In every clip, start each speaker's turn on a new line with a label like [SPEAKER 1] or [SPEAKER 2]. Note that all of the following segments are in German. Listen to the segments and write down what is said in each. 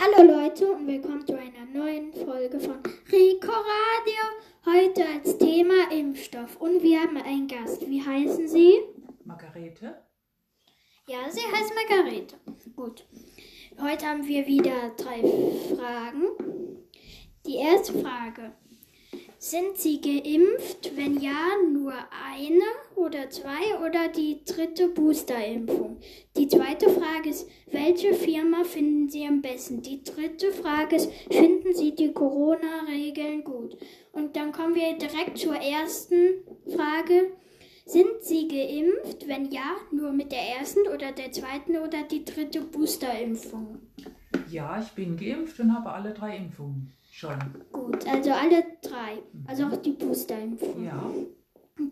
[SPEAKER 1] Hallo Leute und willkommen zu einer neuen Folge von Rico Radio. Heute als Thema Impfstoff und wir haben einen Gast. Wie heißen Sie?
[SPEAKER 2] Margarete?
[SPEAKER 1] Ja, sie heißt Margarete. Gut. Heute haben wir wieder drei Fragen. Die erste Frage. Sind Sie geimpft? Wenn ja, nur eine oder zwei oder die dritte Boosterimpfung? Die zweite Frage ist, welche Firma finden Sie am besten? Die dritte Frage ist, finden Sie die Corona-Regeln gut? Und dann kommen wir direkt zur ersten Frage. Sind Sie geimpft? Wenn ja, nur mit der ersten oder der zweiten oder die dritte Boosterimpfung?
[SPEAKER 2] Ja, ich bin geimpft und habe alle drei Impfungen schon.
[SPEAKER 1] Gut, also alle drei. Also auch die Boosterimpfung.
[SPEAKER 2] Ja,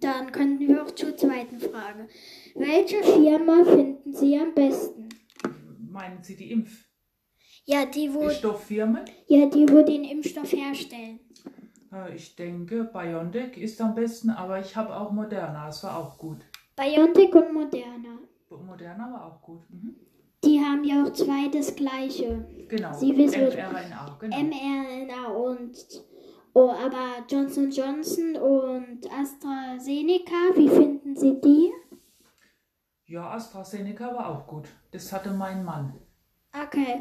[SPEAKER 1] dann könnten wir auch zur zweiten Frage. Welche Firma finden Sie am besten?
[SPEAKER 2] Meinen Sie die Impf
[SPEAKER 1] Ja, die, wo,
[SPEAKER 2] die Stofffirmen?
[SPEAKER 1] ja, die, wo den Impfstoff herstellen.
[SPEAKER 2] Äh, Ich denke, BioNTech ist am besten, aber ich habe auch Moderna, das war auch gut.
[SPEAKER 1] BioNTech und Moderna.
[SPEAKER 2] Moderna war auch gut. Mhm.
[SPEAKER 1] Die haben ja auch zwei das gleiche.
[SPEAKER 2] Genau,
[SPEAKER 1] Sie wissen-
[SPEAKER 2] mRNA, genau.
[SPEAKER 1] mRNA und oh, aber Johnson Johnson und AstraZeneca, wie finden Sie die?
[SPEAKER 2] Ja, AstraZeneca war auch gut. Das hatte mein Mann.
[SPEAKER 1] Okay.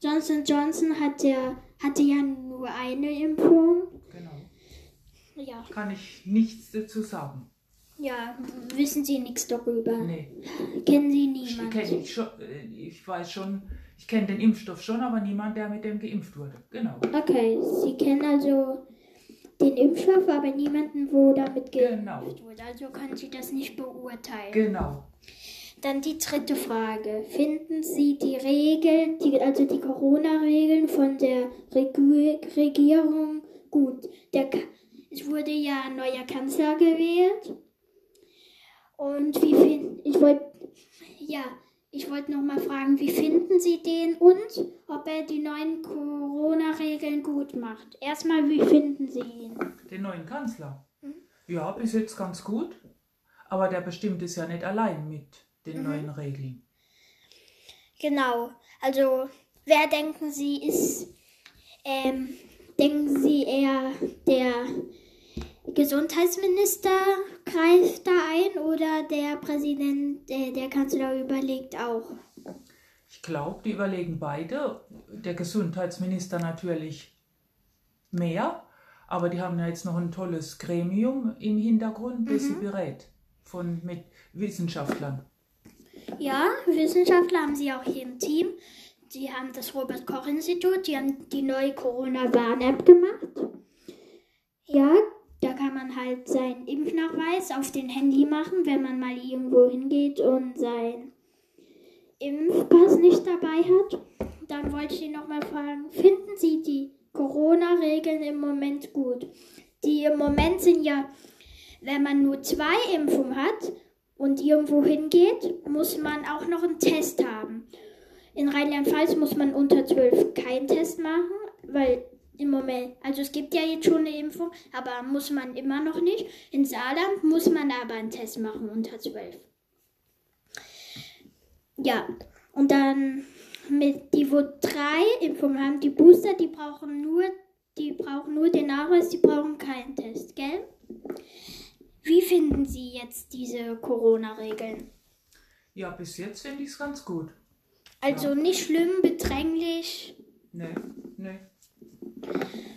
[SPEAKER 1] Johnson Johnson hat ja, hatte ja nur eine Impfung.
[SPEAKER 2] Genau.
[SPEAKER 1] Ja.
[SPEAKER 2] Kann ich nichts dazu sagen.
[SPEAKER 1] Ja, wissen Sie nichts darüber?
[SPEAKER 2] Nee,
[SPEAKER 1] Kennen Sie
[SPEAKER 2] ich
[SPEAKER 1] niemanden?
[SPEAKER 2] kenne ich schon, äh, ich weiß schon, ich kenne den Impfstoff schon, aber niemand, der mit dem geimpft wurde. Genau.
[SPEAKER 1] Okay, Sie kennen also den Impfstoff, aber niemanden, wo damit geimpft
[SPEAKER 2] Genau.
[SPEAKER 1] wurde. Also können Sie das nicht beurteilen.
[SPEAKER 2] Genau.
[SPEAKER 1] Dann die dritte Frage. Finden Sie die Regeln, die, also die Corona-Regeln von der Regu Regierung gut? Der, es wurde ja ein neuer Kanzler gewählt. Und wie finden, ich wollte, ja, ich wollte noch mal fragen, wie finden Sie den und ob er die neuen Corona-Regeln gut macht? Erstmal, wie finden Sie ihn?
[SPEAKER 2] Den neuen Kanzler?
[SPEAKER 1] Mhm.
[SPEAKER 2] Ja, bis jetzt ganz gut. Aber der bestimmt es ja nicht allein mit den
[SPEAKER 1] Mhm.
[SPEAKER 2] neuen Regeln.
[SPEAKER 1] Genau. Also, wer denken Sie ist, ähm, denken Sie eher der Gesundheitsminister greift da ein oder der Präsident, äh, der Kanzler überlegt auch?
[SPEAKER 2] Ich glaube, die überlegen beide. Der Gesundheitsminister natürlich mehr. Aber die haben ja jetzt noch ein tolles Gremium im Hintergrund, das
[SPEAKER 1] Mhm.
[SPEAKER 2] sie berät. Von, mit Wissenschaftlern.
[SPEAKER 1] Ja, Wissenschaftler haben Sie auch hier im Team. Die haben das Robert-Koch-Institut, die haben die neue Corona-Warn-App gemacht. Ja, halt seinen Impfnachweis auf den Handy machen, wenn man mal irgendwo hingeht und seinen Impfpass nicht dabei hat. Dann wollte ich Sie nochmal fragen, finden Sie die Corona-Regeln im Moment gut? Die im Moment sind ja, wenn man nur zwei Impfungen hat, und irgendwo hingeht, muss man auch noch einen Test haben. In Rheinland-Pfalz muss man unter 12 keinen Test machen, weil im Moment, also es gibt ja jetzt schon eine Impfung, aber muss man immer noch nicht. In Saarland muss man aber einen Test machen unter 12. Ja, und dann mit die, wo drei Impfungen haben, die Booster, die brauchen nur, die brauchen nur den Nachweis, die brauchen keinen Test, gell? Wie finden Sie jetzt diese Corona-Regeln?
[SPEAKER 2] Ja, bis jetzt finde ich es ganz gut.
[SPEAKER 1] Also
[SPEAKER 2] Ja.
[SPEAKER 1] nicht schlimm, bedränglich.
[SPEAKER 2] Nee, nee.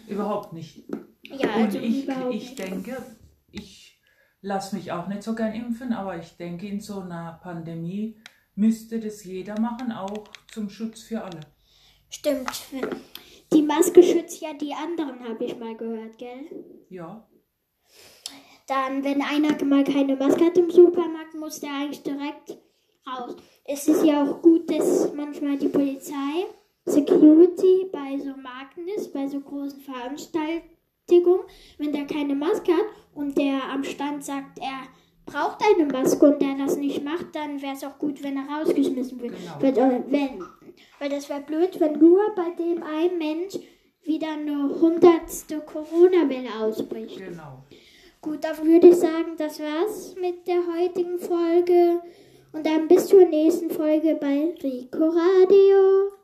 [SPEAKER 2] Überhaupt nicht.
[SPEAKER 1] Ja, also
[SPEAKER 2] Und ich,
[SPEAKER 1] überhaupt
[SPEAKER 2] ich denke, ich lasse mich auch nicht so gern impfen, aber ich denke, in so einer Pandemie müsste das jeder machen, auch zum Schutz für alle.
[SPEAKER 1] Stimmt. Die Maske schützt ja die anderen, habe ich mal gehört, gell?
[SPEAKER 2] Ja,
[SPEAKER 1] Dann, wenn einer mal keine Maske hat im Supermarkt, muss der eigentlich direkt raus. Es ist ja auch gut, dass manchmal die Polizei, Security bei so Marken bei so großen Veranstaltungen, wenn der keine Maske hat und der am Stand sagt, er braucht eine Maske und der das nicht macht, dann wäre es auch gut, wenn er rausgeschmissen wird.
[SPEAKER 2] Genau.
[SPEAKER 1] Weil, äh, wenn, weil das wäre blöd, wenn nur bei dem einen Mensch wieder eine hundertste Corona-Welle ausbricht.
[SPEAKER 2] genau.
[SPEAKER 1] Gut, dann würde ich sagen, das war's mit der heutigen Folge. Und dann bis zur nächsten Folge bei Rico Radio.